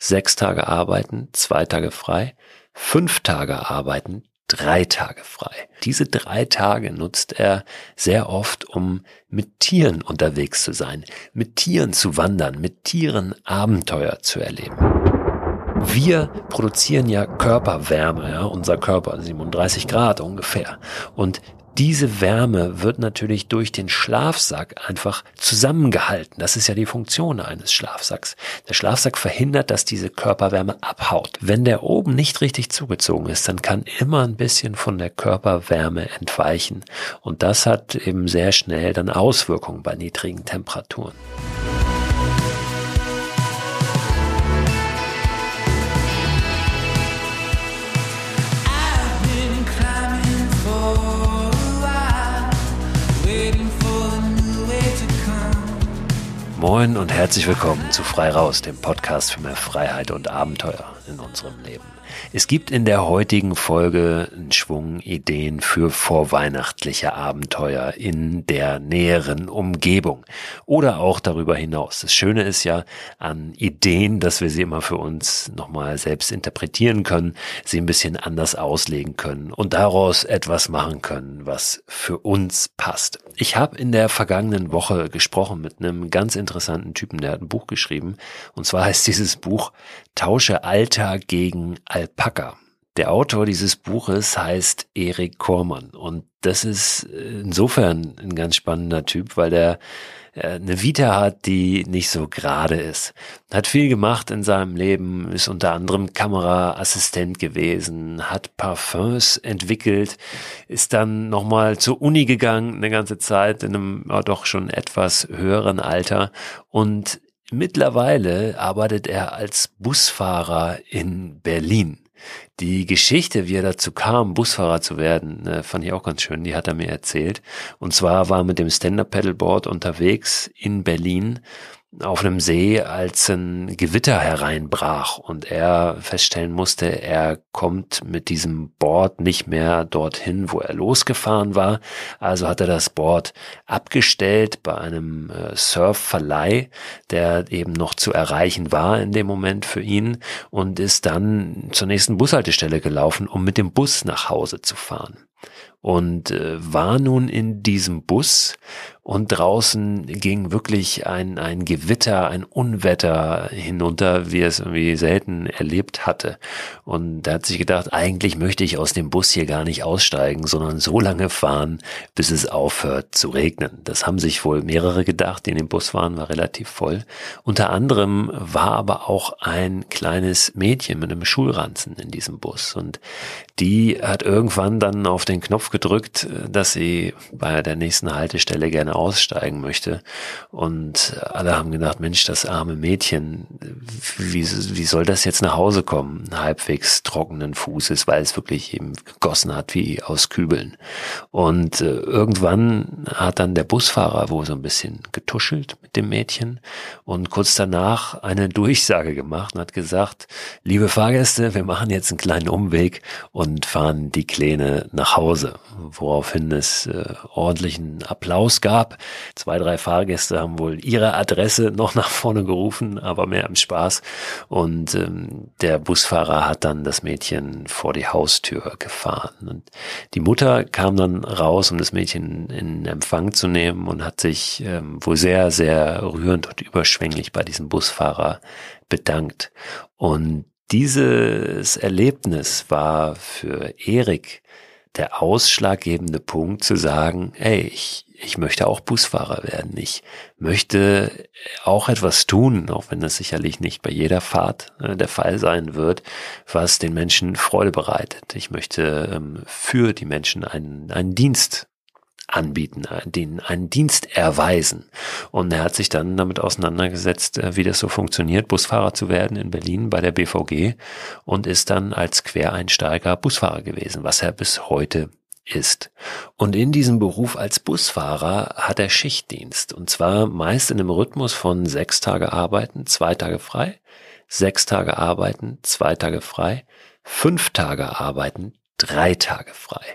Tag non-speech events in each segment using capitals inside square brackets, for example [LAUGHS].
sechs Tage arbeiten, zwei Tage frei, fünf Tage arbeiten, drei Tage frei. Diese drei Tage nutzt er sehr oft, um mit Tieren unterwegs zu sein, mit Tieren zu wandern, mit Tieren Abenteuer zu erleben. Wir produzieren ja Körperwärme, ja, unser Körper 37 Grad ungefähr. Und diese Wärme wird natürlich durch den Schlafsack einfach zusammengehalten. Das ist ja die Funktion eines Schlafsacks. Der Schlafsack verhindert, dass diese Körperwärme abhaut. Wenn der oben nicht richtig zugezogen ist, dann kann immer ein bisschen von der Körperwärme entweichen. Und das hat eben sehr schnell dann Auswirkungen bei niedrigen Temperaturen. Moin und herzlich willkommen zu Frei Raus, dem Podcast für mehr Freiheit und Abenteuer in unserem Leben. Es gibt in der heutigen Folge einen Schwung Ideen für vorweihnachtliche Abenteuer in der näheren Umgebung oder auch darüber hinaus. Das Schöne ist ja an Ideen, dass wir sie immer für uns nochmal selbst interpretieren können, sie ein bisschen anders auslegen können und daraus etwas machen können, was für uns passt. Ich habe in der vergangenen Woche gesprochen mit einem ganz interessanten Typen, der hat ein Buch geschrieben und zwar heißt dieses Buch Tausche Alter gegen Alpaka. Der Autor dieses Buches heißt Erik Kormann und das ist insofern ein ganz spannender Typ, weil der äh, eine Vita hat, die nicht so gerade ist. Hat viel gemacht in seinem Leben, ist unter anderem Kameraassistent gewesen, hat Parfums entwickelt, ist dann nochmal zur Uni gegangen, eine ganze Zeit in einem doch schon etwas höheren Alter und Mittlerweile arbeitet er als Busfahrer in Berlin. Die Geschichte, wie er dazu kam, Busfahrer zu werden, äh, fand ich auch ganz schön. Die hat er mir erzählt. Und zwar war er mit dem Stand-Up-Pedalboard unterwegs in Berlin auf einem See, als ein Gewitter hereinbrach und er feststellen musste, er kommt mit diesem Board nicht mehr dorthin, wo er losgefahren war. Also hat er das Board abgestellt bei einem äh, Surfverleih, der eben noch zu erreichen war in dem Moment für ihn und ist dann zur nächsten Bushaltestelle gelaufen, um mit dem Bus nach Hause zu fahren und äh, war nun in diesem Bus und draußen ging wirklich ein, ein Gewitter, ein Unwetter hinunter, wie er es irgendwie selten erlebt hatte. Und er hat sich gedacht, eigentlich möchte ich aus dem Bus hier gar nicht aussteigen, sondern so lange fahren, bis es aufhört zu regnen. Das haben sich wohl mehrere gedacht, die in dem Bus waren, war relativ voll. Unter anderem war aber auch ein kleines Mädchen mit einem Schulranzen in diesem Bus und die hat irgendwann dann auf den Knopf gedrückt, dass sie bei der nächsten Haltestelle gerne aussteigen möchte. Und alle haben gedacht, Mensch, das arme Mädchen, wie, wie soll das jetzt nach Hause kommen? Halbwegs trockenen Fußes, weil es wirklich eben gegossen hat wie aus Kübeln. Und äh, irgendwann hat dann der Busfahrer wohl so ein bisschen getuschelt mit dem Mädchen und kurz danach eine Durchsage gemacht und hat gesagt, liebe Fahrgäste, wir machen jetzt einen kleinen Umweg und fahren die Kleine nach Hause woraufhin es äh, ordentlichen Applaus gab. Zwei, drei Fahrgäste haben wohl ihre Adresse noch nach vorne gerufen, aber mehr im Spaß. Und ähm, der Busfahrer hat dann das Mädchen vor die Haustür gefahren. Und die Mutter kam dann raus, um das Mädchen in Empfang zu nehmen und hat sich ähm, wohl sehr, sehr rührend und überschwänglich bei diesem Busfahrer bedankt. Und dieses Erlebnis war für Erik der ausschlaggebende Punkt zu sagen, ey, ich, ich möchte auch Busfahrer werden. Ich möchte auch etwas tun, auch wenn das sicherlich nicht bei jeder Fahrt äh, der Fall sein wird, was den Menschen Freude bereitet. Ich möchte ähm, für die Menschen einen, einen Dienst anbieten, äh, den einen Dienst erweisen. Und er hat sich dann damit auseinandergesetzt, äh, wie das so funktioniert, Busfahrer zu werden in Berlin bei der BVG und ist dann als Quereinsteiger Busfahrer gewesen, was er bis heute ist. Und in diesem Beruf als Busfahrer hat er Schichtdienst und zwar meist in einem Rhythmus von sechs Tage arbeiten, zwei Tage frei, sechs Tage arbeiten, zwei Tage frei, fünf Tage arbeiten, drei Tage frei.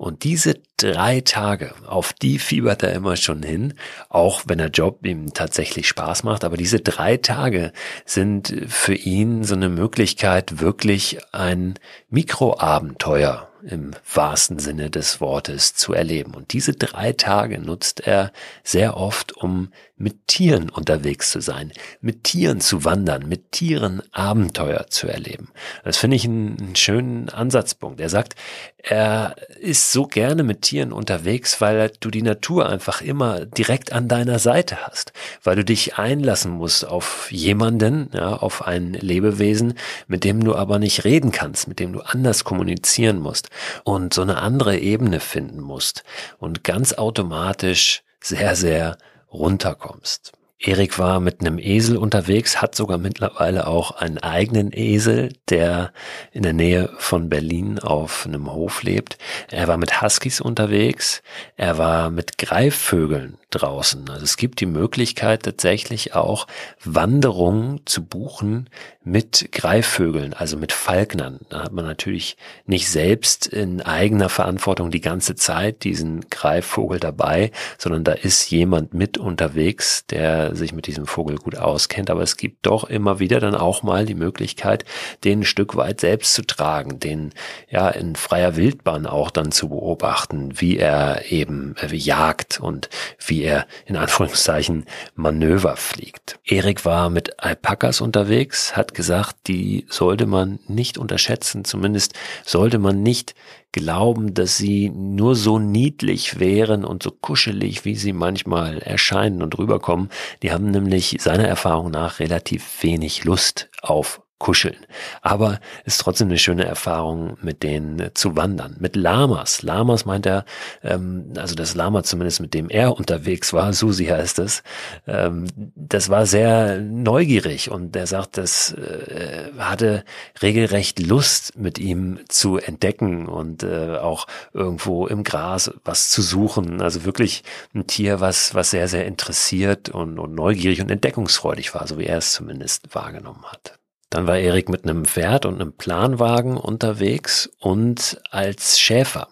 Und diese drei Tage, auf die fiebert er immer schon hin, auch wenn der Job ihm tatsächlich Spaß macht. Aber diese drei Tage sind für ihn so eine Möglichkeit, wirklich ein Mikroabenteuer im wahrsten Sinne des Wortes zu erleben. Und diese drei Tage nutzt er sehr oft, um mit Tieren unterwegs zu sein, mit Tieren zu wandern, mit Tieren Abenteuer zu erleben. Das finde ich einen, schönen Ansatzpunkt. Er sagt, er ist so gerne mit Tieren unterwegs, weil du die Natur einfach immer direkt an deiner Seite hast, weil du dich einlassen musst auf jemanden, ja, auf ein Lebewesen, mit dem du aber nicht reden kannst, mit dem du anders kommunizieren musst und so eine andere Ebene finden musst und ganz automatisch sehr, sehr runterkommst. Erik war mit einem Esel unterwegs, hat sogar mittlerweile auch einen eigenen Esel, der in der Nähe von Berlin auf einem Hof lebt. Er war mit Huskies unterwegs, er war mit Greifvögeln draußen. Also es gibt die Möglichkeit tatsächlich auch Wanderungen zu buchen mit Greifvögeln, also mit Falknern. Da hat man natürlich nicht selbst in eigener Verantwortung die ganze Zeit diesen Greifvogel dabei, sondern da ist jemand mit unterwegs, der sich mit diesem Vogel gut auskennt. Aber es gibt doch immer wieder dann auch mal die Möglichkeit, den ein Stück weit selbst zu tragen, den ja in freier Wildbahn auch dann zu beobachten, wie er eben äh, jagt und wie wie er in Anführungszeichen Manöver fliegt. Erik war mit Alpakas unterwegs, hat gesagt, die sollte man nicht unterschätzen, zumindest sollte man nicht glauben, dass sie nur so niedlich wären und so kuschelig, wie sie manchmal erscheinen und rüberkommen. Die haben nämlich seiner Erfahrung nach relativ wenig Lust auf kuscheln. Aber ist trotzdem eine schöne Erfahrung, mit denen zu wandern. Mit Lamas. Lamas meint er, ähm, also das Lama zumindest, mit dem er unterwegs war, Susi heißt es, ähm, das war sehr neugierig und er sagt, das äh, hatte regelrecht Lust, mit ihm zu entdecken und äh, auch irgendwo im Gras was zu suchen. Also wirklich ein Tier, was, was sehr, sehr interessiert und, und neugierig und entdeckungsfreudig war, so wie er es zumindest wahrgenommen hat. Dann war Erik mit einem Pferd und einem Planwagen unterwegs und als Schäfer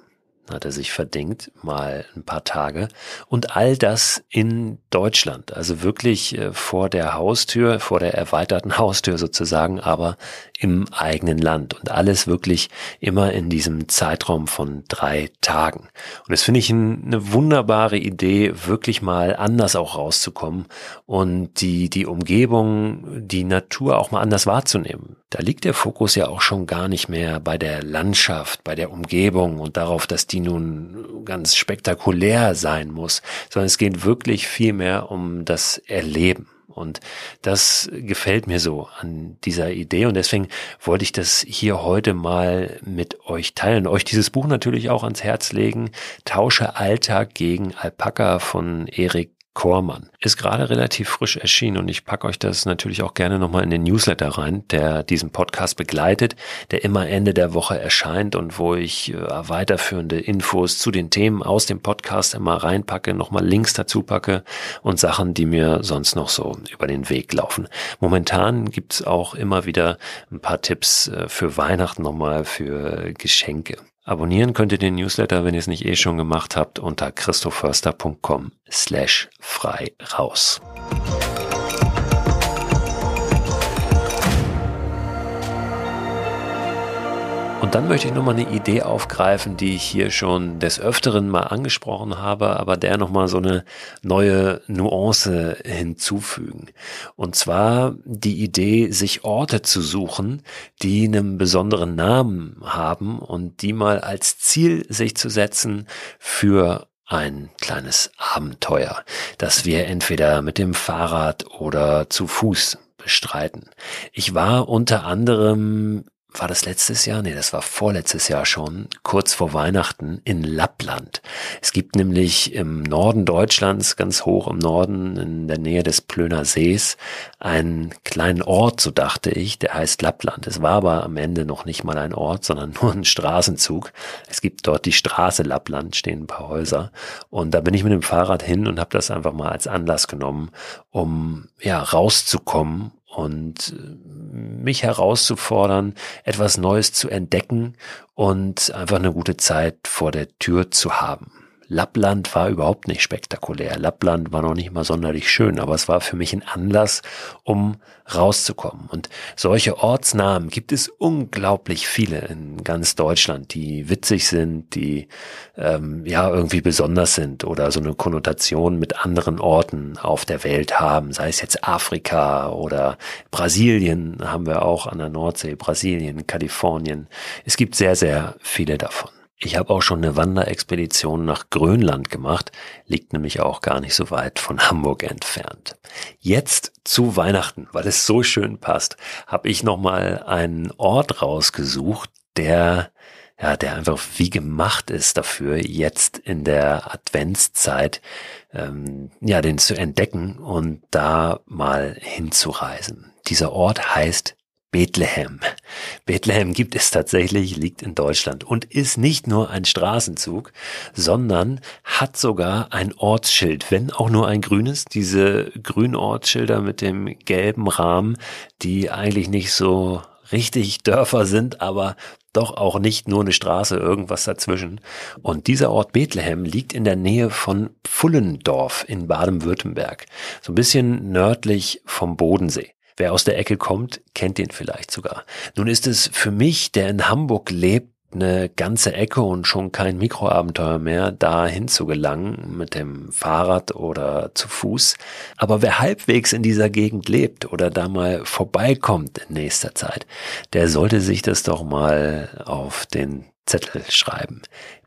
hat er sich verdingt, mal ein paar Tage. Und all das in Deutschland, also wirklich äh, vor der Haustür, vor der erweiterten [LAUGHS] Haustür sozusagen, aber im eigenen Land und alles wirklich immer in diesem Zeitraum von drei Tagen. Und das finde ich eine wunderbare Idee, wirklich mal anders auch rauszukommen und die, die Umgebung, die Natur auch mal anders wahrzunehmen. Da liegt der Fokus ja auch schon gar nicht mehr bei der Landschaft, bei der Umgebung und darauf, dass die nun ganz spektakulär sein muss, sondern es geht wirklich viel mehr um das Erleben. Und das gefällt mir so an dieser Idee. Und deswegen wollte ich das hier heute mal mit euch teilen. Euch dieses Buch natürlich auch ans Herz legen. Tausche Alltag gegen Alpaka von Erik Kormann. Ist gerade relativ frisch erschienen und ich packe euch das natürlich auch gerne nochmal in den Newsletter rein, der diesen Podcast begleitet, der immer Ende der Woche erscheint und wo ich äh, weiterführende Infos zu den Themen aus dem Podcast immer reinpacke, nochmal Links dazu packe und Sachen, die mir sonst noch so über den Weg laufen. Momentan gibt's auch immer wieder ein paar Tipps äh, für Weihnachten nochmal für Geschenke. Abonnieren könnt ihr den Newsletter, wenn ihr es nicht eh schon gemacht habt, unter christoförster.com slash frei raus. Und dann möchte ich nochmal eine Idee aufgreifen, die ich hier schon des Öfteren mal angesprochen habe, aber der nochmal so eine neue Nuance hinzufügen. Und zwar die Idee, sich Orte zu suchen, die einen besonderen Namen haben und die mal als Ziel sich zu setzen für ein kleines Abenteuer, das wir entweder mit dem Fahrrad oder zu Fuß bestreiten. Ich war unter anderem war das letztes Jahr? Nee, das war vorletztes Jahr schon, kurz vor Weihnachten in Lappland. Es gibt nämlich im Norden Deutschlands, ganz hoch im Norden, in der Nähe des Plöner Sees, einen kleinen Ort, so dachte ich, der heißt Lappland. Es war aber am Ende noch nicht mal ein Ort, sondern [LAUGHS] nur ein Straßenzug. Es gibt dort die Straße Lappland, stehen ein paar Häuser. Und da bin ich mit dem Fahrrad hin und habe das einfach mal als Anlass genommen, um ja rauszukommen und äh, mich herauszufordern, etwas Neues zu entdecken und einfach eine gute Zeit vor der Tür zu haben. Lappland war überhaupt nicht spektakulär. Lappland war noch nicht mal sonderlich schön, aber es war für mich ein Anlass, um rauszukommen. Und solche Ortsnamen gibt es unglaublich viele in ganz Deutschland, die witzig sind, die ähm, ja irgendwie besonders sind oder so eine Konnotation mit anderen Orten auf der Welt haben, sei es jetzt Afrika oder Brasilien haben wir auch an der Nordsee, Brasilien, Kalifornien. Es gibt sehr, sehr viele davon. Ich habe auch schon eine Wanderexpedition nach Grönland gemacht, liegt nämlich auch gar nicht so weit von Hamburg entfernt. Jetzt zu Weihnachten, weil es so schön passt, habe ich nochmal einen Ort rausgesucht, der ja, der einfach wie gemacht ist dafür, jetzt in der Adventszeit ähm, ja, den zu entdecken und da mal hinzureisen. Dieser Ort heißt Bethlehem. Bethlehem gibt es tatsächlich, liegt in Deutschland und ist nicht nur ein Straßenzug, sondern hat sogar ein Ortsschild, wenn auch nur ein grünes. Diese grünen Ortsschilder mit dem gelben Rahmen, die eigentlich nicht so richtig Dörfer sind, aber doch auch nicht nur eine Straße, irgendwas dazwischen. Und dieser Ort Bethlehem liegt in der Nähe von Pfullendorf in Baden-Württemberg, so ein bisschen nördlich vom Bodensee. Wer aus der Ecke kommt, kennt ihn vielleicht sogar. Nun ist es für mich, der in Hamburg lebt, eine ganze Ecke und schon kein Mikroabenteuer mehr, zu gelangen mit dem Fahrrad oder zu Fuß. Aber wer halbwegs in dieser Gegend lebt oder da mal vorbeikommt in nächster Zeit, der sollte sich das doch mal auf den Zettel schreiben.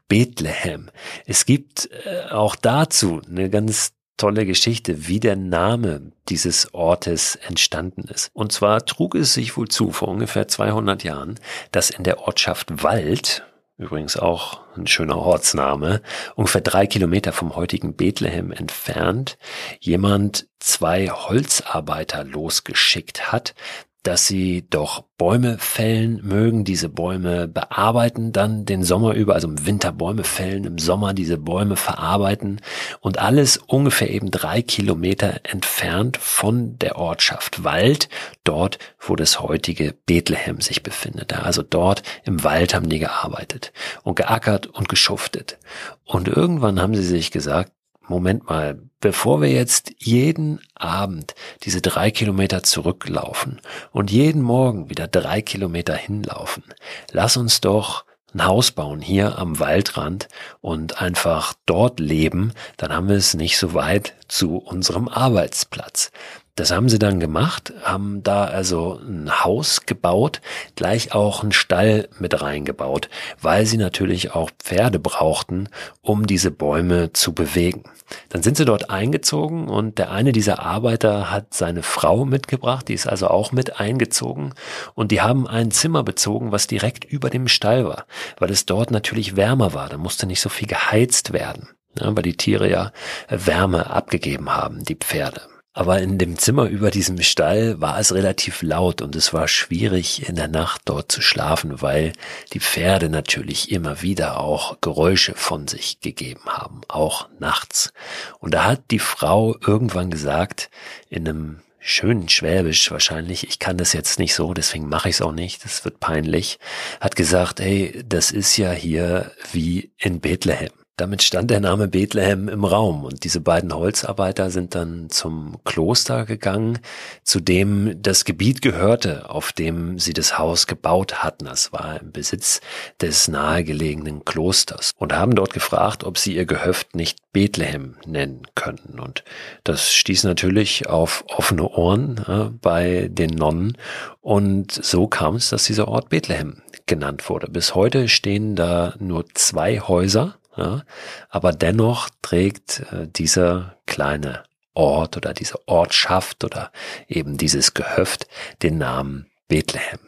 Bethlehem. Es gibt äh, auch dazu eine ganz tolle Geschichte, wie der Name dieses Ortes entstanden ist. Und zwar trug es sich wohl zu, vor ungefähr 200 Jahren, dass in der Ortschaft Wald, übrigens auch ein schöner Ortsname, ungefähr drei Kilometer vom heutigen Bethlehem entfernt, jemand zwei Holzarbeiter losgeschickt hat, dass sie doch Bäume fällen mögen, diese Bäume bearbeiten dann den Sommer über, also im Winter Bäume fällen, im Sommer diese Bäume verarbeiten und alles ungefähr eben drei Kilometer entfernt von der Ortschaft Wald, dort, wo das heutige Bethlehem sich befindet. Also dort im Wald haben die gearbeitet und geackert und geschuftet. Und irgendwann haben sie sich gesagt, Moment mal, bevor wir jetzt jeden Abend diese drei Kilometer zurücklaufen und jeden Morgen wieder drei Kilometer hinlaufen, lass uns doch ein Haus bauen hier am Waldrand und einfach dort leben, dann haben wir es nicht so weit zu unserem Arbeitsplatz. Das haben sie dann gemacht, haben da also ein Haus gebaut, gleich auch einen Stall mit reingebaut, weil sie natürlich auch Pferde brauchten, um diese Bäume zu bewegen. Dann sind sie dort eingezogen und der eine dieser Arbeiter hat seine Frau mitgebracht, die ist also auch mit eingezogen und die haben ein Zimmer bezogen, was direkt über dem Stall war, weil es dort natürlich wärmer war, da musste nicht so viel geheizt werden. Ja, weil die Tiere ja Wärme abgegeben haben, die Pferde. Aber in dem Zimmer über diesem Stall war es relativ laut und es war schwierig in der Nacht dort zu schlafen, weil die Pferde natürlich immer wieder auch Geräusche von sich gegeben haben, auch nachts. Und da hat die Frau irgendwann gesagt, in einem schönen Schwäbisch wahrscheinlich, ich kann das jetzt nicht so, deswegen mache ich es auch nicht, das wird peinlich, hat gesagt, hey, das ist ja hier wie in Bethlehem. Damit stand der Name Bethlehem im Raum und diese beiden Holzarbeiter sind dann zum Kloster gegangen, zu dem das Gebiet gehörte, auf dem sie das Haus gebaut hatten. Das war im Besitz des nahegelegenen Klosters und haben dort gefragt, ob sie ihr Gehöft nicht Bethlehem nennen könnten. Und das stieß natürlich auf offene Ohren äh, bei den Nonnen und so kam es, dass dieser Ort Bethlehem genannt wurde. Bis heute stehen da nur zwei Häuser ja? Aber dennoch trägt äh, dieser kleine Ort oder diese Ortschaft oder eben dieses Gehöft den Namen Bethlehem.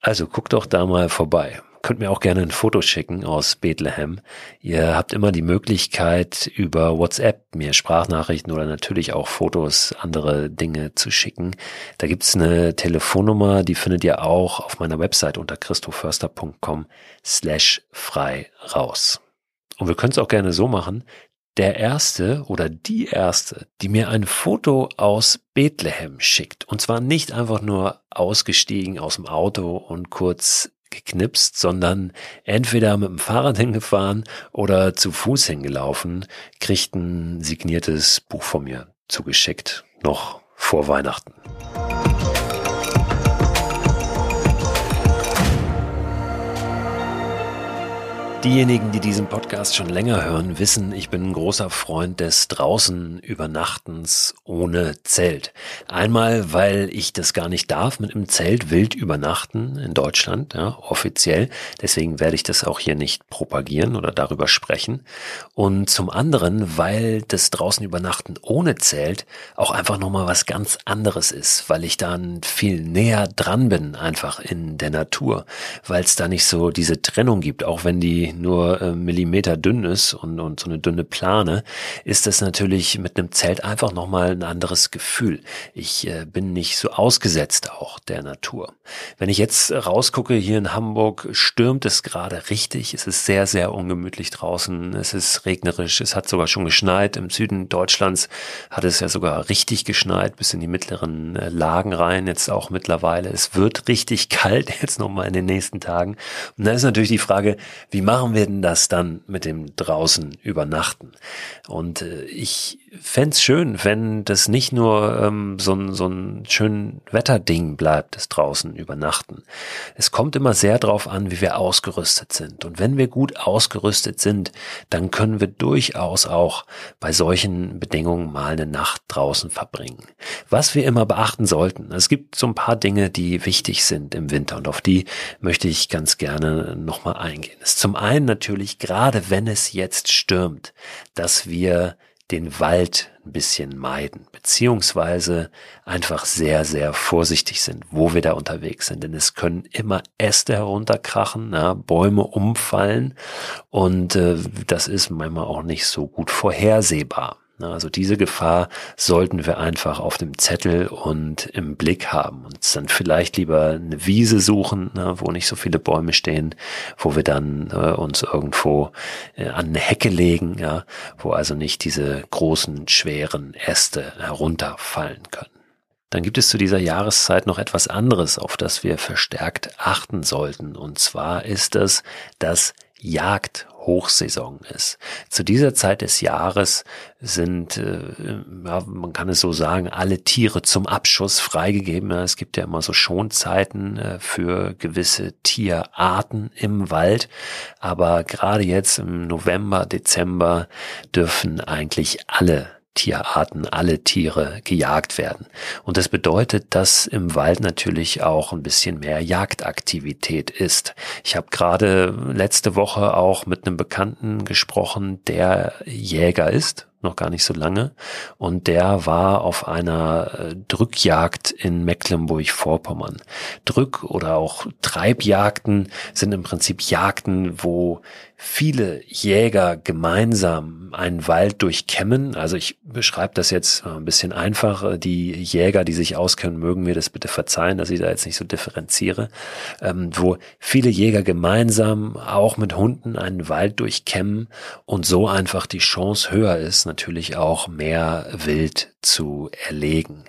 Also guckt doch da mal vorbei. Könnt mir auch gerne ein Foto schicken aus Bethlehem. Ihr habt immer die Möglichkeit, über WhatsApp mir Sprachnachrichten oder natürlich auch Fotos, andere Dinge zu schicken. Da gibt's eine Telefonnummer, die findet ihr auch auf meiner Website unter christoförster.com slash frei raus. Und wir können es auch gerne so machen, der erste oder die erste, die mir ein Foto aus Bethlehem schickt. Und zwar nicht einfach nur ausgestiegen aus dem Auto und kurz geknipst, sondern entweder mit dem Fahrrad [LAUGHS] hingefahren oder zu Fuß hingelaufen, kriegt ein signiertes Buch von mir zugeschickt, noch vor Weihnachten. Diejenigen, die diesen Podcast schon länger hören, wissen, ich bin ein großer Freund des draußen Übernachtens ohne Zelt. Einmal, weil ich das gar nicht darf, mit einem Zelt wild übernachten in Deutschland, ja, offiziell. Deswegen werde ich das auch hier nicht propagieren oder darüber sprechen. Und zum anderen, weil das draußen Übernachten ohne Zelt auch einfach nochmal was ganz anderes ist, weil ich dann viel näher dran bin, einfach in der Natur, weil es da nicht so diese Trennung gibt, auch wenn die nur äh, Millimeter dünn ist und, und so eine dünne Plane, ist das natürlich mit einem Zelt einfach nochmal ein anderes Gefühl. Ich äh, bin nicht so ausgesetzt auch der Natur. Wenn ich jetzt rausgucke, hier in Hamburg stürmt es gerade richtig. Es ist sehr, sehr ungemütlich draußen. Es ist regnerisch. Es hat sogar schon geschneit. Im Süden Deutschlands hat es ja sogar richtig geschneit bis in die mittleren äh, Lagen rein. Jetzt auch mittlerweile. Es wird richtig [LAUGHS] kalt jetzt nochmal in den nächsten Tagen. Und da ist natürlich die Frage, wie machen machen wir denn das dann mit dem draußen übernachten? Und äh, ich fände schön, wenn das nicht nur ähm, so, ein, so ein schön Wetterding bleibt, das draußen übernachten. Es kommt immer sehr darauf an, wie wir ausgerüstet sind. Und wenn wir gut ausgerüstet sind, dann können wir durchaus auch bei solchen Bedingungen mal eine Nacht draußen verbringen. Was wir immer beachten sollten, es gibt so ein paar Dinge, die wichtig sind im Winter und auf die möchte ich ganz gerne nochmal eingehen. Es ist zum einen natürlich, gerade wenn es jetzt stürmt, dass wir den Wald ein bisschen meiden, beziehungsweise einfach sehr, sehr vorsichtig sind, wo wir da unterwegs sind. Denn es können immer Äste herunterkrachen, ja, Bäume umfallen und äh, das ist manchmal auch nicht so gut vorhersehbar. Also diese Gefahr sollten wir einfach auf dem Zettel und im Blick haben und dann vielleicht lieber eine Wiese suchen, ne, wo nicht so viele Bäume stehen, wo wir dann äh, uns irgendwo äh, an eine Hecke legen, wo also nicht diese großen, schweren Äste herunterfallen können. Dann gibt es zu dieser Jahreszeit noch etwas anderes, auf das wir verstärkt achten sollten. Und zwar ist es das Jagd Hochsaison ist. Zu dieser Zeit des Jahres sind, äh, ja, man kann es so sagen, alle Tiere zum Abschuss freigegeben. Es gibt ja immer so Schonzeiten äh, für gewisse Tierarten im Wald. Aber gerade jetzt im November, Dezember dürfen eigentlich alle Tierarten, alle Tiere gejagt werden. Und das bedeutet, dass im Wald natürlich auch ein bisschen mehr Jagdaktivität ist. Ich habe gerade letzte Woche auch mit einem Bekannten gesprochen, der Jäger ist noch gar nicht so lange. Und der war auf einer äh, Drückjagd in Mecklenburg-Vorpommern. Drück- oder auch Treibjagden sind im Prinzip Jagden, wo viele Jäger gemeinsam einen Wald durchkämmen. Also ich beschreibe das jetzt ein bisschen einfach. Die Jäger, die sich auskennen, mögen mir das bitte verzeihen, dass ich da jetzt nicht so differenziere. Ähm, wo viele Jäger gemeinsam auch mit Hunden einen Wald durchkämmen und so einfach die Chance höher ist, natürlich auch mehr Wild zu erlegen.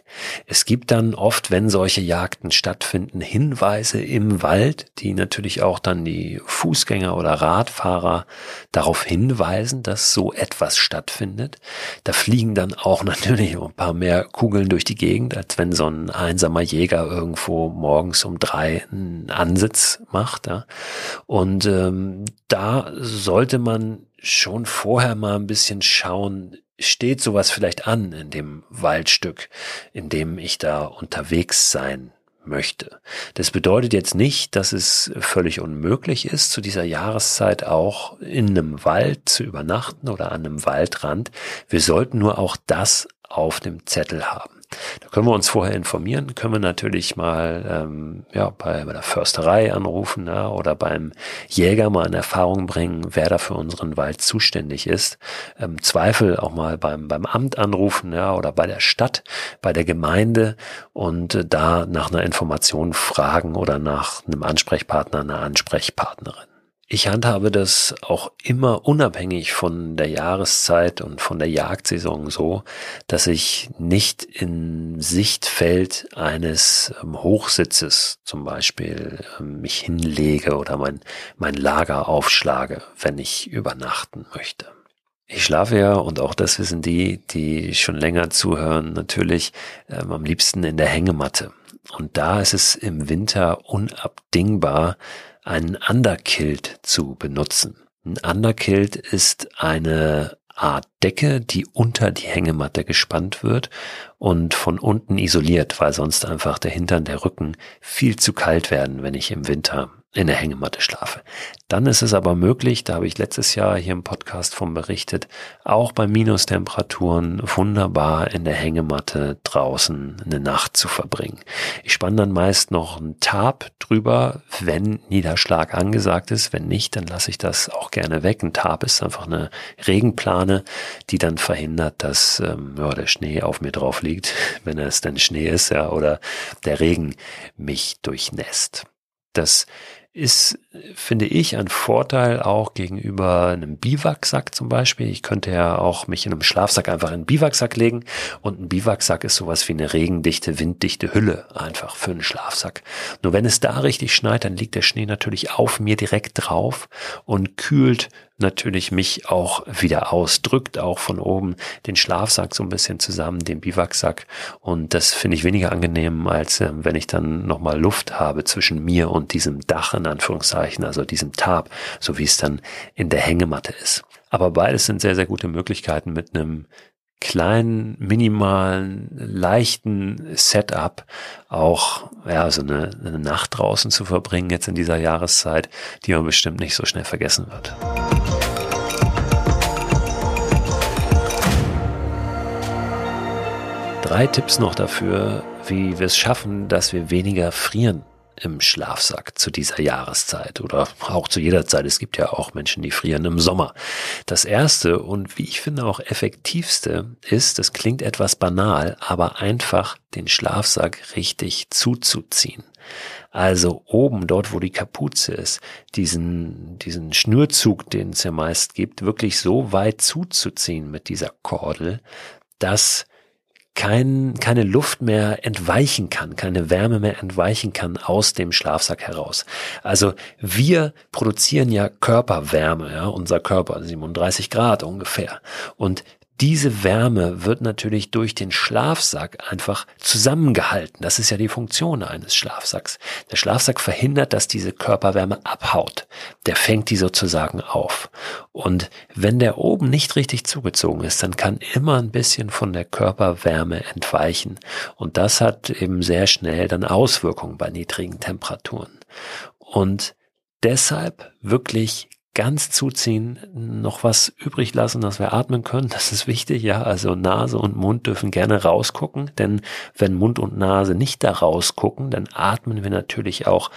Es gibt dann oft, wenn solche Jagden stattfinden, Hinweise im Wald, die natürlich auch dann die Fußgänger oder Radfahrer darauf hinweisen, dass so etwas stattfindet. Da fliegen dann auch [LAUGHS] natürlich ein paar mehr Kugeln durch die Gegend, als wenn so ein einsamer Jäger irgendwo morgens um drei einen Ansitz macht. Ja. Und ähm, da sollte man schon vorher mal ein bisschen schauen, steht sowas vielleicht an in dem Waldstück, in dem ich da unterwegs sein möchte. Das bedeutet jetzt nicht, dass es völlig unmöglich ist, zu dieser Jahreszeit auch in einem Wald zu übernachten oder an einem Waldrand. Wir sollten nur auch das auf dem Zettel haben. Da können wir uns vorher informieren, können wir natürlich mal ähm, ja, bei, bei der Försterei anrufen ja, oder beim Jäger mal in Erfahrung bringen, wer da für unseren Wald zuständig ist. Ähm, Zweifel auch mal beim, beim Amt anrufen ja, oder bei der Stadt, bei der Gemeinde und äh, da nach einer Information fragen oder nach einem Ansprechpartner, einer Ansprechpartnerin. Ich handhabe das auch immer unabhängig von der Jahreszeit und von der Jagdsaison so, dass ich nicht in Sichtfeld eines ähm, Hochsitzes zum Beispiel ähm, mich hinlege oder mein, mein Lager aufschlage, wenn ich übernachten möchte. Ich schlafe ja, und auch das wissen die, die schon länger zuhören, natürlich ähm, am liebsten in der Hängematte. Und da ist es im Winter unabdingbar, einen Underkilt zu benutzen. Ein Underkilt ist eine Art Decke, die unter die Hängematte gespannt wird und von unten isoliert, weil sonst einfach der Hintern, der Rücken viel zu kalt werden, wenn ich im Winter in der Hängematte schlafe. Dann ist es aber möglich, da habe ich letztes Jahr hier im Podcast von berichtet, auch bei Minustemperaturen wunderbar in der Hängematte draußen eine Nacht zu verbringen. Ich spanne dann meist noch einen Tarp drüber, wenn Niederschlag angesagt ist. Wenn nicht, dann lasse ich das auch gerne weg. Ein Tarp ist einfach eine Regenplane, die dann verhindert, dass ähm, ja, der Schnee auf mir drauf liegt, [LAUGHS] wenn es denn Schnee ist, ja, oder der Regen mich durchnässt. Das ist, finde ich, ein Vorteil auch gegenüber einem Biwaksack zum Beispiel. Ich könnte ja auch mich in einem Schlafsack einfach in einen Biwaksack legen und ein Biwaksack ist sowas wie eine regendichte, winddichte Hülle einfach für einen Schlafsack. Nur wenn es da richtig schneit, dann liegt der Schnee natürlich auf mir direkt drauf und kühlt natürlich mich auch wieder aus, drückt auch von oben den Schlafsack so ein bisschen zusammen, den Biwaksack. Und das finde ich weniger angenehm, als äh, wenn ich dann nochmal Luft habe zwischen mir und diesem Dach in Anführungszeichen, also diesem Tab, so wie es dann in der Hängematte ist. Aber beides sind sehr, sehr gute Möglichkeiten mit einem kleinen, minimalen, leichten Setup auch ja so eine, eine Nacht draußen zu verbringen jetzt in dieser Jahreszeit, die man bestimmt nicht so schnell vergessen wird. Drei Tipps noch dafür, wie wir es schaffen, dass wir weniger frieren im Schlafsack zu dieser Jahreszeit oder auch zu jeder Zeit. Es gibt ja auch Menschen, die frieren im Sommer. Das erste und wie ich finde auch effektivste ist, das klingt etwas banal, aber einfach den Schlafsack richtig zuzuziehen. Also oben dort, wo die Kapuze ist, diesen, diesen Schnürzug, den es ja meist gibt, wirklich so weit zuzuziehen mit dieser Kordel, dass kein, keine Luft mehr entweichen kann, keine Wärme mehr entweichen kann aus dem Schlafsack heraus. Also wir produzieren ja Körperwärme, ja, unser Körper 37 Grad ungefähr. Und diese Wärme wird natürlich durch den Schlafsack einfach zusammengehalten. Das ist ja die Funktion eines Schlafsacks. Der Schlafsack verhindert, dass diese Körperwärme abhaut. Der fängt die sozusagen auf. Und wenn der oben nicht richtig zugezogen ist, dann kann immer ein bisschen von der Körperwärme entweichen. Und das hat eben sehr schnell dann Auswirkungen bei niedrigen Temperaturen. Und deshalb wirklich ganz zuziehen, noch was übrig lassen, dass wir atmen können. Das ist wichtig, ja. Also Nase und Mund dürfen gerne rausgucken, denn wenn Mund und Nase nicht da rausgucken, dann atmen wir natürlich auch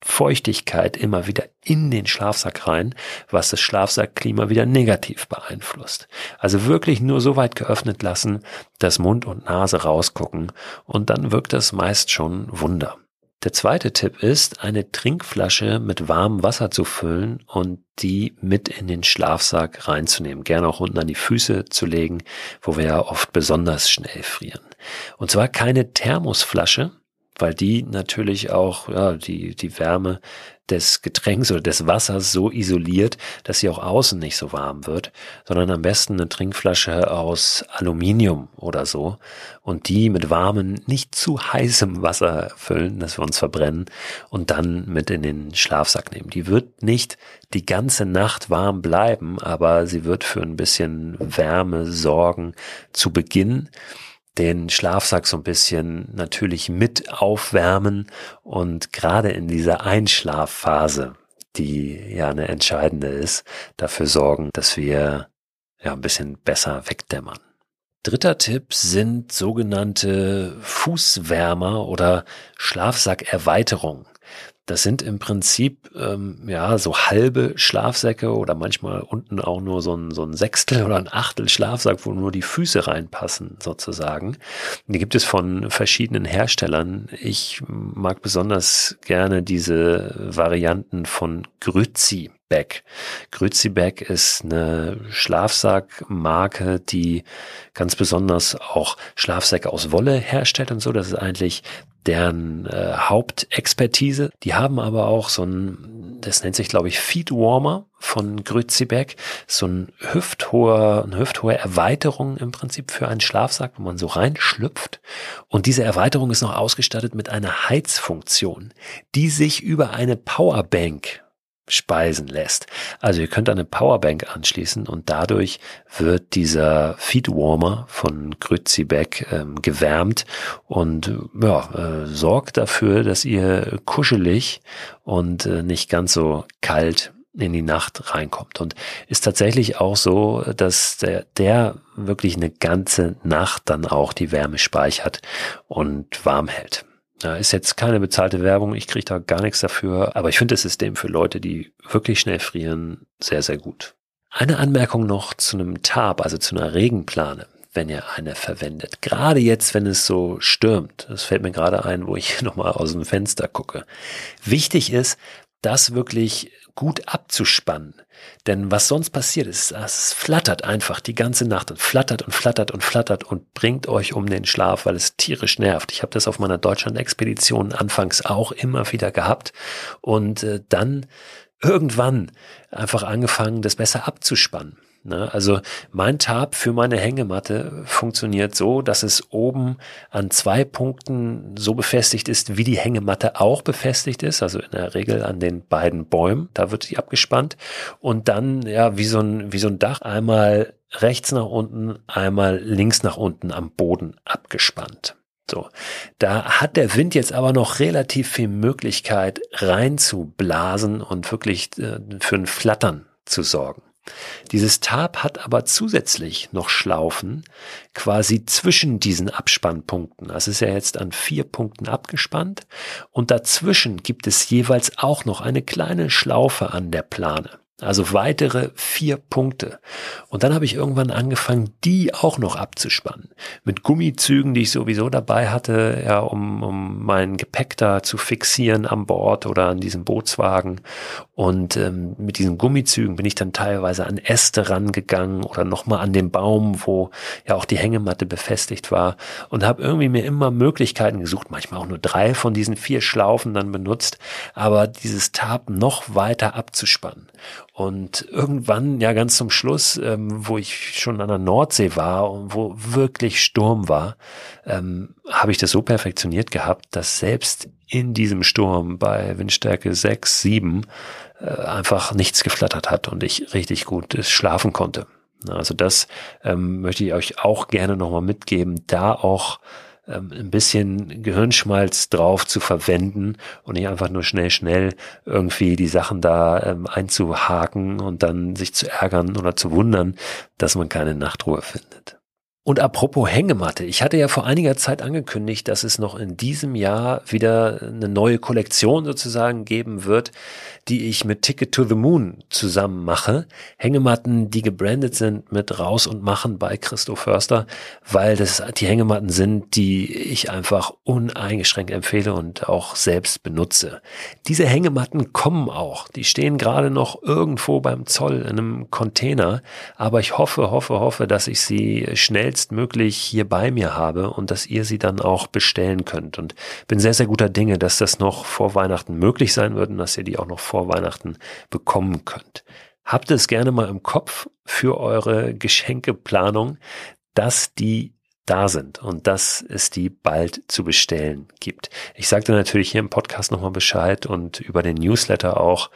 Feuchtigkeit immer wieder in den Schlafsack rein, was das Schlafsackklima wieder negativ beeinflusst. Also wirklich nur so weit geöffnet lassen, dass Mund und Nase rausgucken und dann wirkt das meist schon Wunder. Der zweite Tipp ist, eine Trinkflasche mit warmem Wasser zu füllen und die mit in den Schlafsack reinzunehmen. Gerne auch unten an die Füße zu legen, wo wir ja oft besonders schnell frieren. Und zwar keine Thermosflasche, weil die natürlich auch ja, die, die Wärme des Getränks oder des Wassers so isoliert, dass sie auch außen nicht so warm wird, sondern am besten eine Trinkflasche aus Aluminium oder so und die mit warmem, nicht zu heißem Wasser füllen, dass wir uns verbrennen und dann mit in den Schlafsack nehmen. Die wird nicht die ganze Nacht warm bleiben, aber sie wird für ein bisschen Wärme sorgen zu Beginn den Schlafsack so ein bisschen natürlich mit aufwärmen und gerade in dieser Einschlafphase, die ja eine entscheidende ist, dafür sorgen, dass wir ja ein bisschen besser wegdämmern. Dritter Tipp sind sogenannte Fußwärmer oder Schlafsackerweiterungen. Das sind im Prinzip ähm, ja so halbe Schlafsäcke oder manchmal unten auch nur so ein, so ein Sechstel oder ein Achtel Schlafsack, wo nur die Füße reinpassen sozusagen. Die gibt es von verschiedenen Herstellern. Ich mag besonders gerne diese Varianten von Grützi. Grützibeck. Grützibeck ist eine Schlafsackmarke, die ganz besonders auch Schlafsäcke aus Wolle herstellt und so. Das ist eigentlich deren äh, Hauptexpertise. Die haben aber auch so ein, das nennt sich glaube ich Feet Warmer von Grützibeck, so ein hüfthoher, eine hüfthohe Erweiterung im Prinzip für einen Schlafsack, wo man so reinschlüpft. Und diese Erweiterung ist noch ausgestattet mit einer Heizfunktion, die sich über eine Powerbank speisen lässt. Also ihr könnt eine Powerbank anschließen und dadurch wird dieser Feedwarmer von Grützibeck ähm, gewärmt und ja, äh, sorgt dafür, dass ihr kuschelig und äh, nicht ganz so kalt in die Nacht reinkommt. Und ist tatsächlich auch so, dass der, der wirklich eine ganze Nacht dann auch die Wärme speichert und warm hält. Ja, ist jetzt keine bezahlte Werbung, ich kriege da gar nichts dafür, aber ich finde das System für Leute, die wirklich schnell frieren, sehr, sehr gut. Eine Anmerkung noch zu einem Tab, also zu einer Regenplane, wenn ihr eine verwendet. Gerade jetzt, wenn es so stürmt, das fällt mir gerade ein, wo ich [LAUGHS] nochmal aus dem Fenster gucke. Wichtig ist, das wirklich gut abzuspannen. Denn was sonst passiert ist, es flattert einfach die ganze Nacht und flattert und flattert und flattert und bringt euch um den Schlaf, weil es tierisch nervt. Ich habe das auf meiner Deutschland-Expedition anfangs auch immer wieder gehabt und äh, dann irgendwann einfach angefangen, das besser abzuspannen. Ne? Also mein Tab für meine Hängematte funktioniert so, dass es oben an zwei Punkten so befestigt ist, wie die Hängematte auch befestigt ist. Also in der Regel an den beiden Bäumen, da wird sie abgespannt. Und dann, ja, wie so ein, wie so ein Dach einmal rechts nach unten, einmal links nach unten am Boden abgespannt. So, da hat der Wind jetzt aber noch relativ viel Möglichkeit reinzublasen und wirklich äh, für ein Flattern zu sorgen. Dieses Tab hat aber zusätzlich noch Schlaufen quasi zwischen diesen Abspannpunkten. Das ist ja jetzt an vier Punkten abgespannt und dazwischen gibt es jeweils auch noch eine kleine Schlaufe an der Plane. Also weitere vier Punkte. Und dann habe ich irgendwann angefangen, die auch noch abzuspannen. Mit Gummizügen, die ich sowieso dabei hatte, ja, um, um mein Gepäck da zu fixieren am Bord oder an diesem Bootswagen. Und ähm, mit diesen Gummizügen bin ich dann teilweise an Äste rangegangen oder nochmal an den Baum, wo ja auch die Hängematte befestigt war. Und habe irgendwie mir immer Möglichkeiten gesucht, manchmal auch nur drei von diesen vier Schlaufen dann benutzt, aber dieses Tab noch weiter abzuspannen. Und irgendwann, ja ganz zum Schluss, ähm, wo ich schon an der Nordsee war und wo wirklich Sturm war, ähm, habe ich das so perfektioniert gehabt, dass selbst in diesem Sturm bei Windstärke 6, 7 äh, einfach nichts geflattert hat und ich richtig gut schlafen konnte. Also das ähm, möchte ich euch auch gerne nochmal mitgeben, da auch ähm, ein bisschen Gehirnschmalz drauf zu verwenden und nicht einfach nur schnell, schnell irgendwie die Sachen da ähm, einzuhaken und dann sich zu ärgern oder zu wundern, dass man keine Nachtruhe findet. Und apropos Hängematte, ich hatte ja vor einiger Zeit angekündigt, dass es noch in diesem Jahr wieder eine neue Kollektion sozusagen geben wird, die ich mit Ticket to the Moon zusammen mache. Hängematten, die gebrandet sind mit Raus und Machen bei Christo Förster, weil das die Hängematten sind, die ich einfach uneingeschränkt empfehle und auch selbst benutze. Diese Hängematten kommen auch. Die stehen gerade noch irgendwo beim Zoll in einem Container, aber ich hoffe, hoffe, hoffe, dass ich sie schnell schnellstmöglich hier bei mir habe und dass ihr sie dann auch bestellen könnt. Und bin sehr, sehr guter Dinge, dass das noch vor Weihnachten möglich sein wird und dass ihr die auch noch vor Weihnachten bekommen könnt. Habt es gerne mal im Kopf für eure Geschenkeplanung, dass die da sind und dass es die bald zu bestellen gibt. Ich sagte natürlich hier im Podcast nochmal Bescheid und über den Newsletter auch,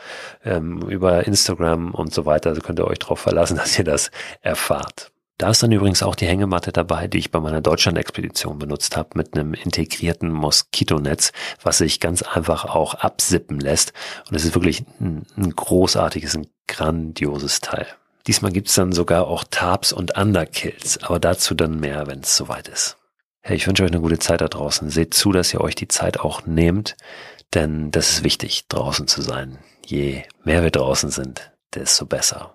ähm, über Instagram und so weiter. Also könnt ihr euch darauf verlassen, [LAUGHS] dass ihr das erfahrt. Da ist dann übrigens auch die Hängematte dabei, die ich bei meiner Deutschland-Expedition benutzt habe, mit einem integrierten Moskitonetz, was sich ganz einfach auch absippen lässt. Und es ist wirklich ein, ein großartiges, ein grandioses Teil. Diesmal gibt's dann sogar auch Tarps und Underkills, aber dazu dann mehr, wenn es soweit ist. Hey, ich wünsche euch eine gute Zeit da draußen. Seht zu, dass ihr euch die Zeit auch nehmt, denn das ist wichtig, draußen zu sein. Je mehr wir draußen sind, desto besser.